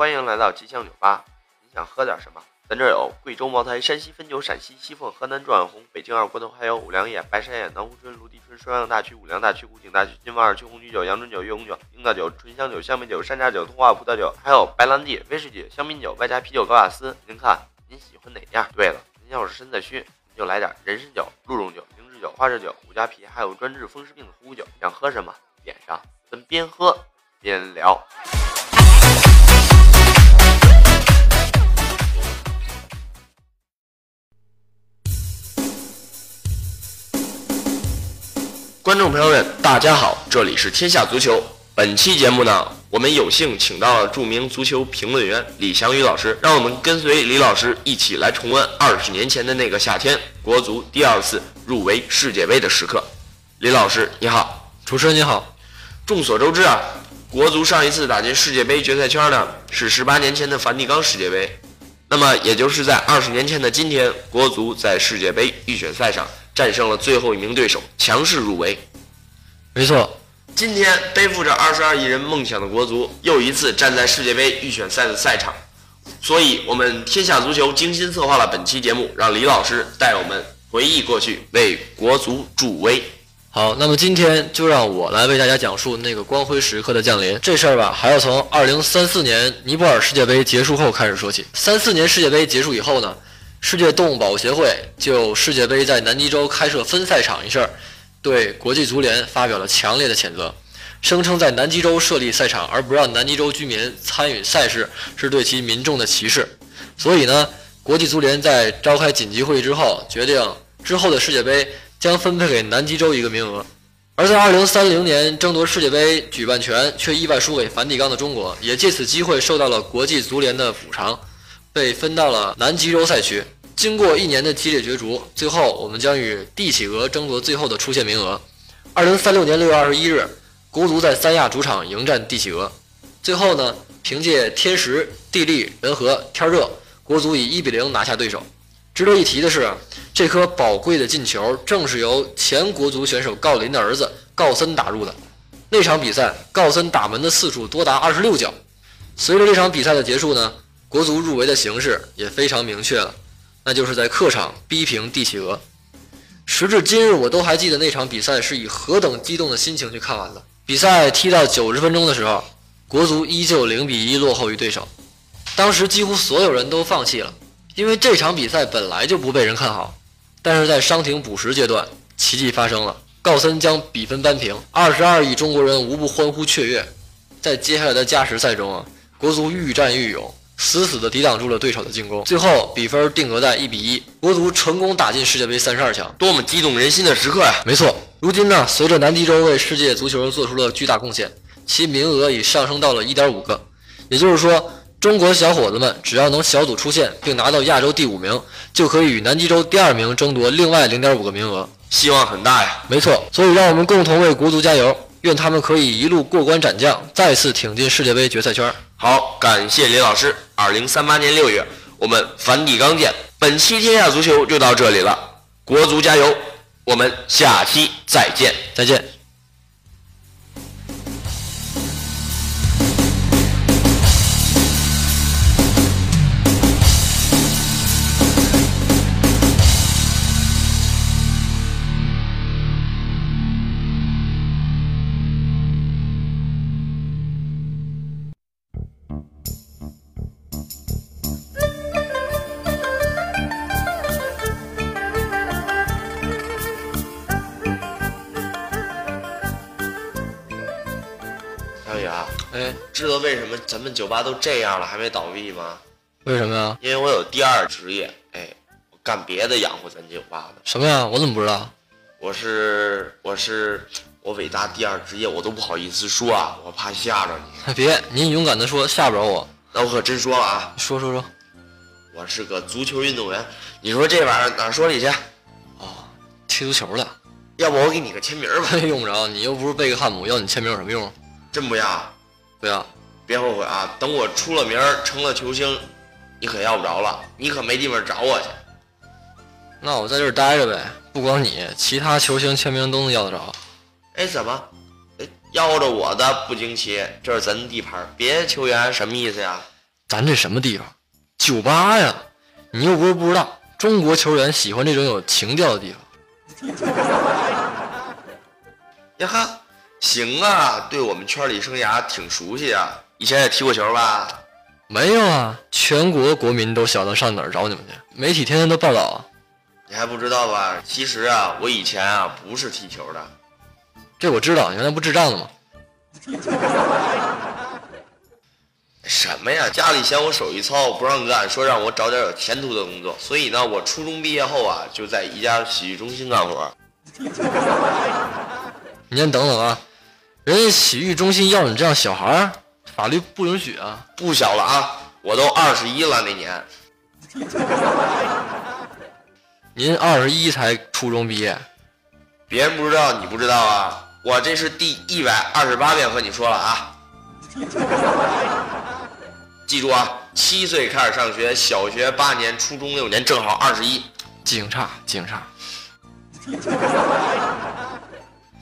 欢迎来到吉祥酒吧。你想喝点什么？咱这有贵州茅台、山西汾酒、陕西西凤、河南状元红、北京二锅头，还有五粮液、白山野、南湖春、芦笛春、双阳大曲、五粮大曲、古井大曲、金王二曲、红曲酒、阳春酒、月红酒、樱桃酒、醇香酒、香梅酒、山楂酒、通化葡萄酒，还有白兰地、威士忌、香槟酒，外加啤酒高雅斯。您看您喜欢哪样？对了，您要是身子虚，您就来点人参酒、鹿茸酒、灵芝酒、花枝酒、五加皮，还有专治风湿病的虎酒。想喝什么？点上，咱边喝边聊。观众朋友们，大家好，这里是天下足球。本期节目呢，我们有幸请到了著名足球评论员李翔宇老师，让我们跟随李老师一起来重温二十年前的那个夏天，国足第二次入围世界杯的时刻。李老师，你好，主持人你好。众所周知啊，国足上一次打进世界杯决赛圈呢，是十八年前的梵蒂冈世界杯。那么，也就是在二十年前的今天，国足在世界杯预选赛上战胜了最后一名对手，强势入围。没错，今天背负着二十二亿人梦想的国足，又一次站在世界杯预选赛的赛场。所以，我们天下足球精心策划了本期节目，让李老师带我们回忆过去，为国足助威。好，那么今天就让我来为大家讲述那个光辉时刻的降临。这事儿吧，还要从二零三四年尼泊尔世界杯结束后开始说起。三四年世界杯结束以后呢，世界动物保护协会就世界杯在南极洲开设分赛场一事，对国际足联发表了强烈的谴责，声称在南极洲设立赛场而不让南极洲居民参与赛事，是对其民众的歧视。所以呢，国际足联在召开紧急会议之后，决定之后的世界杯。将分配给南极洲一个名额，而在二零三零年争夺世界杯举办权却意外输给梵蒂冈的中国，也借此机会受到了国际足联的补偿，被分到了南极洲赛区。经过一年的激烈角逐，最后我们将与帝企鹅争夺最后的出线名额。二零三六年六月二十一日，国足在三亚主场迎战帝企鹅，最后呢，凭借天时、地利、人和、天热，国足以一比零拿下对手。值得一提的是，这颗宝贵的进球正是由前国足选手郜林的儿子郜森打入的。那场比赛，郜森打门的次数多达二十六脚。随着这场比赛的结束呢，国足入围的形式也非常明确了，那就是在客场逼平帝企鹅。时至今日，我都还记得那场比赛是以何等激动的心情去看完的。比赛踢到九十分钟的时候，国足依旧零比一落后于对手，当时几乎所有人都放弃了。因为这场比赛本来就不被人看好，但是在伤停补时阶段，奇迹发生了，郜森将比分扳平，二十二亿中国人无不欢呼雀跃。在接下来的加时赛中啊，国足愈战愈勇，死死地抵挡住了对手的进攻，最后比分定格在一比一，国足成功打进世界杯三十二强，多么激动人心的时刻呀！没错，如今呢，随着南极洲为世界足球做出了巨大贡献，其名额已上升到了一点五个，也就是说。中国小伙子们只要能小组出线并拿到亚洲第五名，就可以与南极洲第二名争夺另外零点五个名额，希望很大呀！没错，所以让我们共同为国足加油，愿他们可以一路过关斩将，再次挺进世界杯决赛圈。好，感谢李老师。二零三八年六月，我们梵蒂冈见。本期天下足球就到这里了，国足加油！我们下期再见，再见。哎，知道为什么咱们酒吧都这样了还没倒闭吗？为什么呀？因为我有第二职业，哎，我干别的养活咱酒吧的。什么呀？我怎么不知道？我是我是我伟大第二职业，我都不好意思说啊，我怕吓着你。别，您勇敢的说，吓不着我。那我可真说了啊，说说说，我是个足球运动员。你说这玩意儿哪说理去？哦，踢足球的。要不我给你个签名吧？用不着，你又不是贝克汉姆，要你签名有什么用？真不要？不要，别后悔啊！等我出了名儿，成了球星，你可要不着了，你可没地方找我去。那我在这儿待着呗，不光你，其他球星签名都能要得着。哎，怎么？要着我的不惊奇，这是咱地盘，别球员什么意思呀？咱这什么地方？酒吧呀！你又不是不知道，中国球员喜欢这种有情调的地方。呀哈，行啊，对我们圈里生涯挺熟悉啊。以前也踢过球吧？没有啊，全国国民都晓得上哪儿找你们去，媒体天天都报道啊。你还不知道吧？其实啊，我以前啊不是踢球的。这我知道，原来不智障的吗？什么呀？家里嫌我手艺糙，不让干，说让我找点有前途的工作。所以呢，我初中毕业后啊，就在一家洗浴中心干活。你先等等啊，人家洗浴中心要你这样小孩儿，法律不允许啊。不小了啊，我都二十一了那年。您二十一才初中毕业，别人不知道，你不知道啊？我这是第一百二十八遍和你说了啊。记住啊，七岁开始上学，小学八年，初中六年，正好二十一。警察，警察，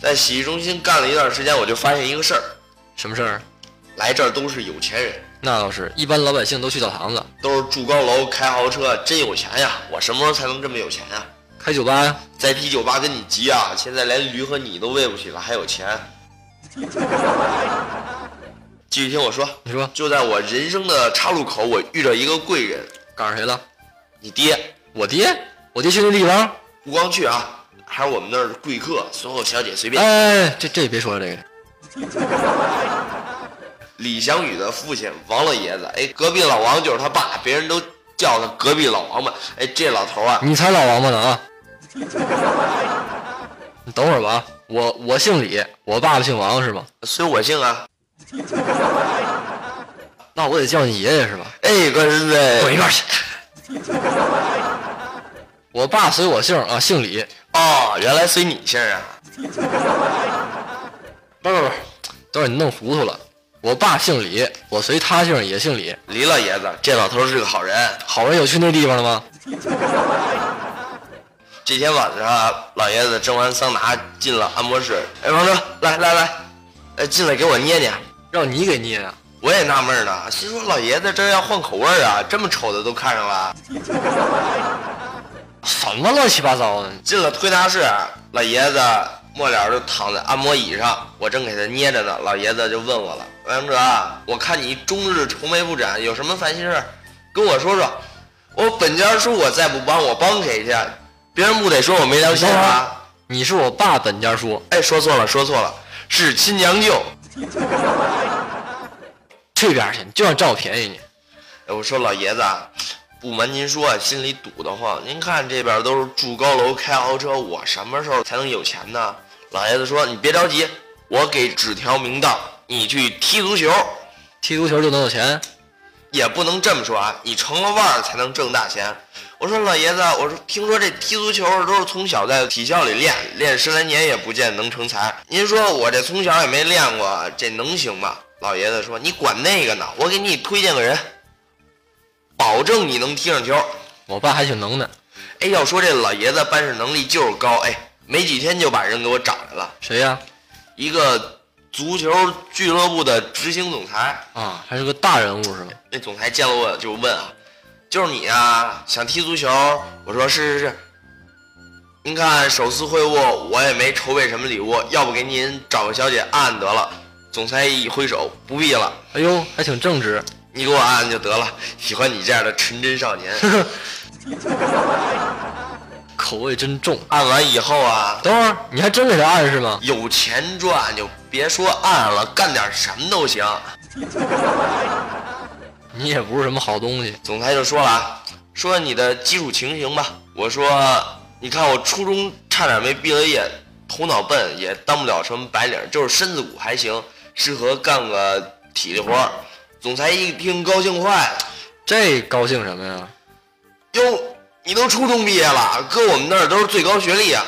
在洗浴中心干了一段时间，我就发现一个事儿，什么事儿？来这儿都是有钱人，那倒是，一般老百姓都去澡堂子，都是住高楼、开豪车，真有钱呀！我什么时候才能这么有钱呀？开酒吧呀。在踢酒吧跟你急啊！现在连驴和你都喂不起了，还有钱？继续听我说，你说就在我人生的岔路口，我遇着一个贵人，赶上谁了？你爹。我爹，我爹去那地方。不光去啊，还是我们那儿贵客，所有小姐随便。哎，这这别说了，这个 李翔宇的父亲王老爷子，哎，隔壁老王就是他爸，别人都叫他隔壁老王八。哎，这老头啊，你才老王八呢啊！你等会儿吧啊，我我姓李，我爸爸姓王是吗？随我姓啊。那我得叫你爷爷是吧？哎，关孙子，滚一边去！我爸随我姓啊，姓李。哦，原来随你姓啊。不不不，都是你弄糊涂了。我爸姓李，我随他姓也姓李。李老爷子，这老头是个好人。好人有去那地方了吗？这天晚上，老爷子蒸完桑拿进了按摩室。哎，王哥，来来来，哎，进来给我捏捏。让你给捏啊、我也纳闷呢，心说老爷子这要换口味啊，这么丑的都看上了。什么乱七八糟的？进了推拿室，老爷子末了就躺在按摩椅上，我正给他捏着呢。老爷子就问我了：“王哲，我看你终日愁眉不展，有什么烦心事儿？跟我说说。我本家叔我再不帮我帮谁去？别人不得说我没良心啊？你是我爸本家叔，哎，说错了，说错了，是亲娘舅。去边去！你就想占我便宜你。哎，我说老爷子啊，不瞒您说，心里堵得慌。您看这边都是住高楼、开豪车，我什么时候才能有钱呢？老爷子说：“你别着急，我给指条明道，你去踢足球。踢足球就能有钱？也不能这么说啊，你成了腕儿才能挣大钱。”我说老爷子，我说听说这踢足球都是从小在体校里练，练十来年也不见能成才。您说我这从小也没练过，这能行吗？老爷子说：“你管那个呢，我给你推荐个人，保证你能踢上球。”我爸还挺能的。哎，要说这老爷子办事能力就是高，哎，没几天就把人给我找来了，谁呀、一个足球俱乐部的执行总裁。啊？还是个大人物是吗？那总裁见了我就问啊，就是你啊，想踢足球？我说是是是。您看首次会晤，我也没筹备什么礼物，要不给您找个小姐按按得了。总裁一挥手，不必了，哎呦，还挺正直。你给我按按就得了。喜欢你这样的纯真少年。口味真重。按完以后啊，等会儿你还真给他按是吗？有钱赚就别说按了，干点什么都行。你也不是什么好东西。总裁就说了啊，说你的基础情形吧。我说，你看我初中差点没毕了业，头脑笨，也当不了什么白领，就是身子骨还行，适合干个体力活儿。总裁一听高兴坏了，这高兴什么呀？哟，你都初中毕业了，搁我们那儿都是最高学历啊。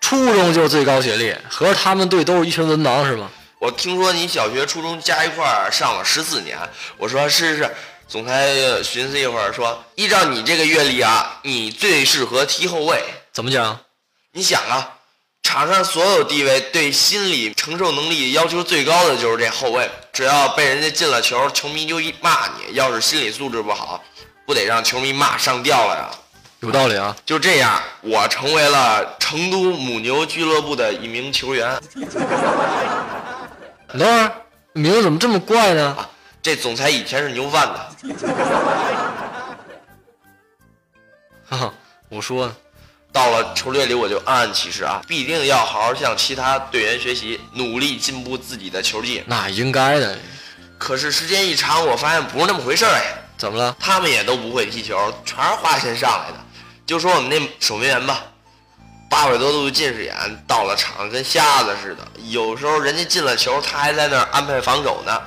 初中就最高学历，合着他们队都是一群文盲是吗？我听说你小学、初中加一块儿上了十四年。我说是是是。总裁呃寻思一会儿说：“依照你这个阅历啊，你最适合踢后卫。怎么讲？你想啊，场上所有地位对心理承受能力要求最高的就是这后卫。只要被人家进了球，球迷就一骂你。要是心理素质不好，不得让球迷骂上吊了呀？有道理啊！就这样，我成为了成都母牛俱乐部的一名球员。等会儿，名字怎么这么怪呢？啊，这总裁以前是牛贩子。哈哈，我说，到了球队里我就暗暗起誓啊，必定要好好向其他队员学习，努力进步自己的球技。那应该的。可是时间一长，我发现不是那么回事儿哎。怎么了？他们也都不会踢球，全是花钱上来的。就说我们那守门员吧，八百多度近视眼，到了场跟瞎子似的。有时候人家进了球，他还在那儿安排防守呢。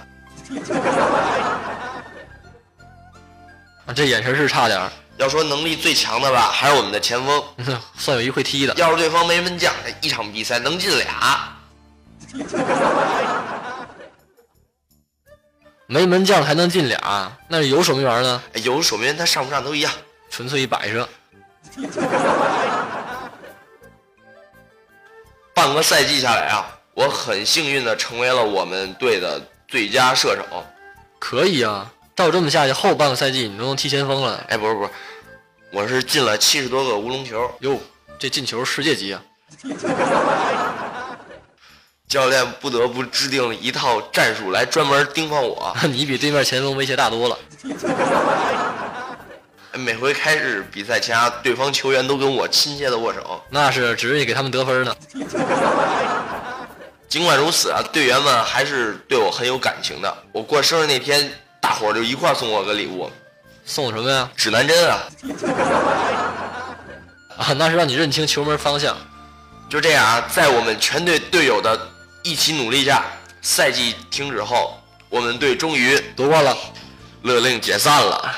啊，这眼神是差点儿。要说能力最强的吧，还是我们的前锋，算有一会踢的。要是对方没门将，这一场比赛能进俩。没门将还能进俩，那有守门员呢？有守门员他上不上都一样，纯粹一摆设。半个赛季下来啊，我很幸运的成为了我们队的最佳射手。可以啊，照这么下去，后半个赛季你都能踢前锋了。哎，不是不是，我是进了七十多个乌龙球。哟，这进球世界级啊！教练不得不制定了一套战术来专门盯防我。你比对面前锋威胁大多了。每回开始比赛前啊，对方球员都跟我亲切的握手，那是指意给他们得分呢。尽管如此啊，队员们还是对我很有感情的。我过生日那天，大伙儿就一块送我个礼物，送什么呀？指南针啊！啊，那是让你认清球门方向。就这样啊，在我们全队队友的一起努力下，赛季停止后，我们队终于夺冠了，勒令解散了。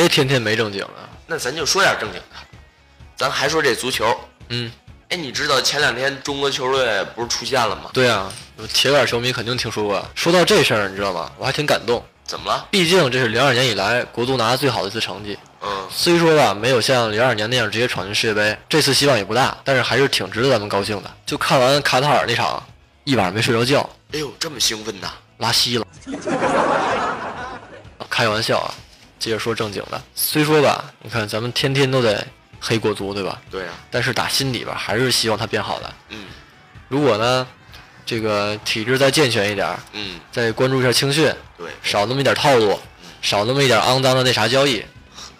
别天天没正经的。那咱就说点正经的，咱还说这足球。嗯，哎，你知道前两天中国球队不是出现了吗？对啊，铁杆球迷肯定听说过。说到这事儿，你知道吗？我还挺感动。怎么了？毕竟这是零二年以来国足拿的最好的一次成绩。嗯，虽说吧，没有像零二年那样直接闯进世界杯，这次希望也不大，但是还是挺值得咱们高兴的。就看完卡塔尔那场，一晚上没睡着觉。哎呦，这么兴奋呐！拉稀了。开玩笑啊，接着说正经的。虽说吧，你看咱们天天都在黑国足，对吧？对啊。但是打心底吧，还是希望他变好的。嗯。如果呢，这个体制再健全一点，嗯，再关注一下青训，对，少那么一点套路，少那么一点肮脏的那啥交易，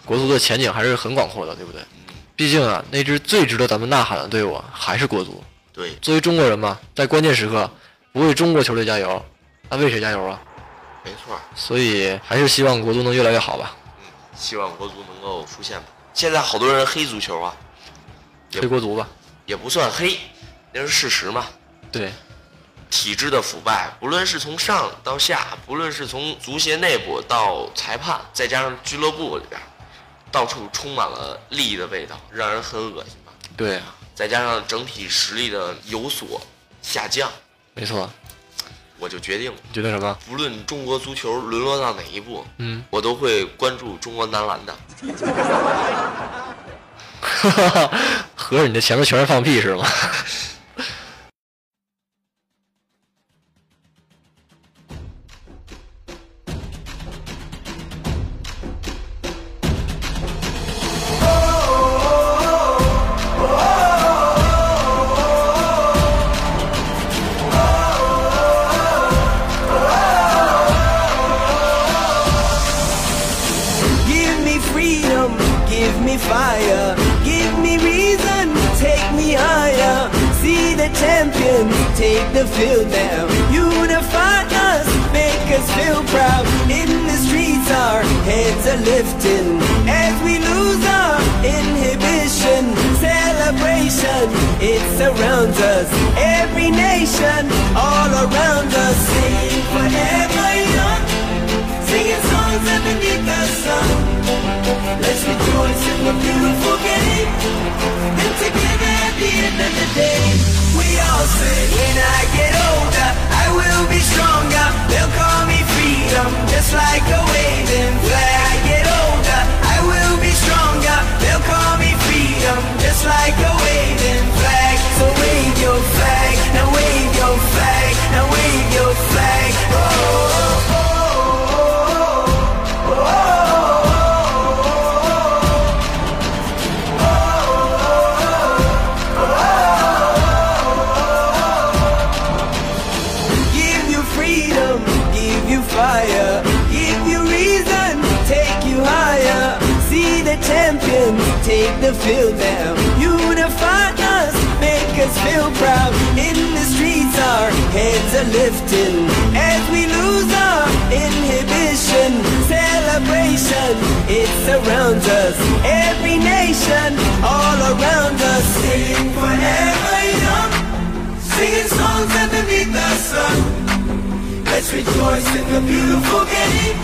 国足的前景还是很广阔的，对不对？毕竟啊，那支最值得咱们呐喊的队伍还是国足。对，作为中国人嘛，在关键时刻不为中国球队加油，那为谁加油啊？没错。所以还是希望国足能越来越好吧。嗯，希望国足能够出现吧。现在好多人黑足球啊，黑国足吧，也不算黑，那是事实嘛。对。体制的腐败，不论是从上到下，不论是从足协内部到裁判，再加上俱乐部里边，到处充满了利益的味道，让人很恶心吧？对啊。再加上整体实力的有所下降，没错。我就决定，决定什么？不论中国足球沦落到哪一步，嗯，我都会关注中国男篮的。合着你这前面全是放屁是吗 lifting. As we lose our inhibition Celebration, it surrounds us. Every nation, all around us. Sing forever young. Singing songs underneath the sun. Let's rejoice in the beautiful game. And together at the end of the day we all say When I get older, freedom, just like a waving flag I get older, I will be stronger. They'll call me freedom, just like a waving flag. So wave your flag, now wave your flag lifting As we lose our inhibition. Celebration, it surrounds us. Every nation, all around us. Sing forever young. Singing songs underneath the sun. Let's rejoice in the beautiful game.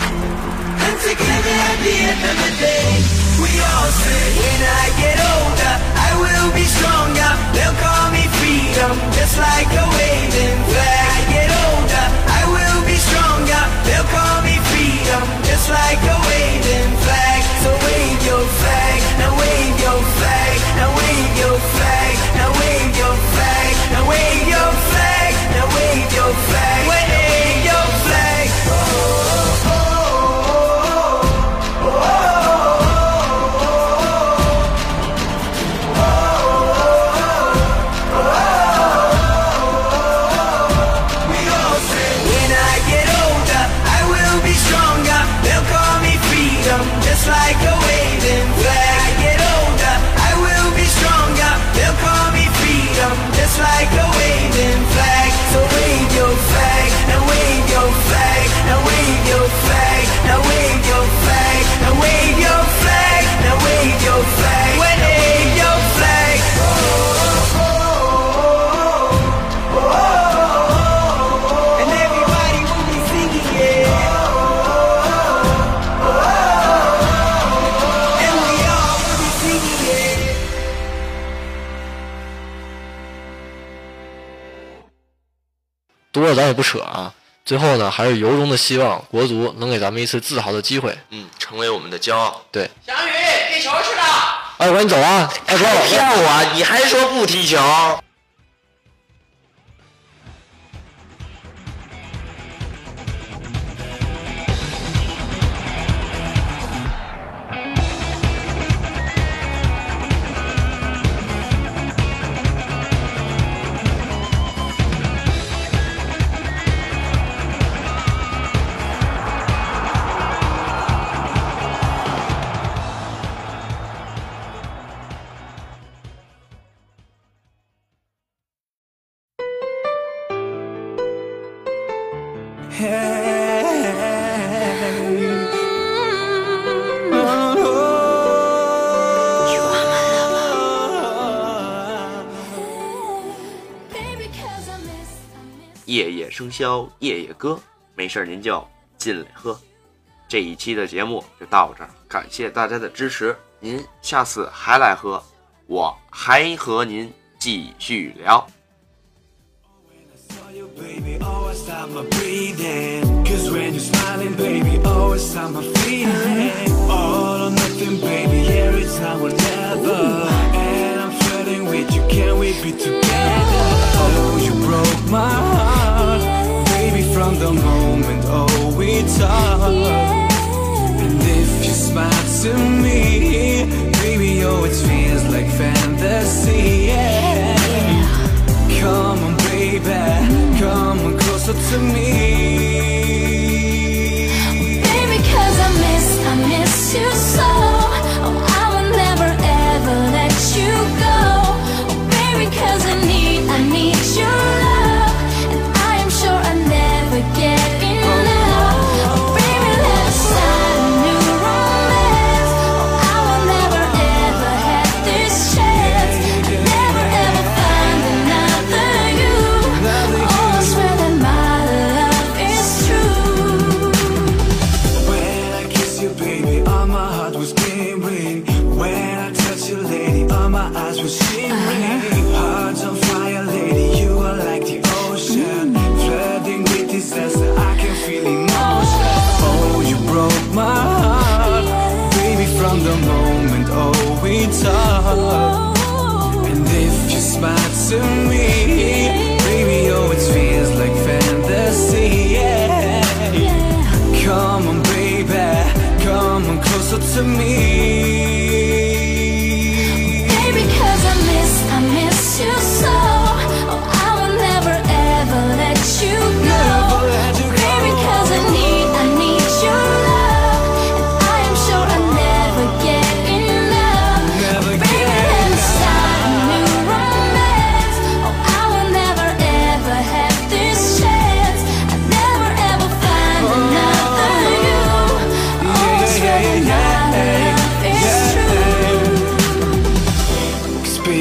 And together at the end of the day we all say When I get older, I will be stronger. They'll call me freedom, just like a just like a waving 也不扯啊。最后呢，还是由衷的希望国足能给咱们一次自豪的机会。嗯，成为我们的骄傲。对，翔宇踢球去了。哎，我赶紧走啊！哎，不要骗我，你还说不踢球？生肖，夜夜歌，没事儿您就进来喝。这一期的节目就到这儿，感谢大家的支持，您下次还来喝，我还和您继续聊。Be together. Oh, you broke my heart, from the moment, oh, we talked. And if you smile to me, baby, oh, it feels like fantasy, yeah. Come on, baby, come on closer to me.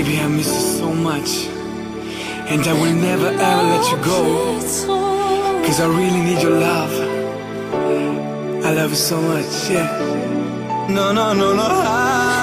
Baby, I miss you so much. And I will never ever let you go. Cause I really need your love. I love you so much, yeah. No, no, no, no. I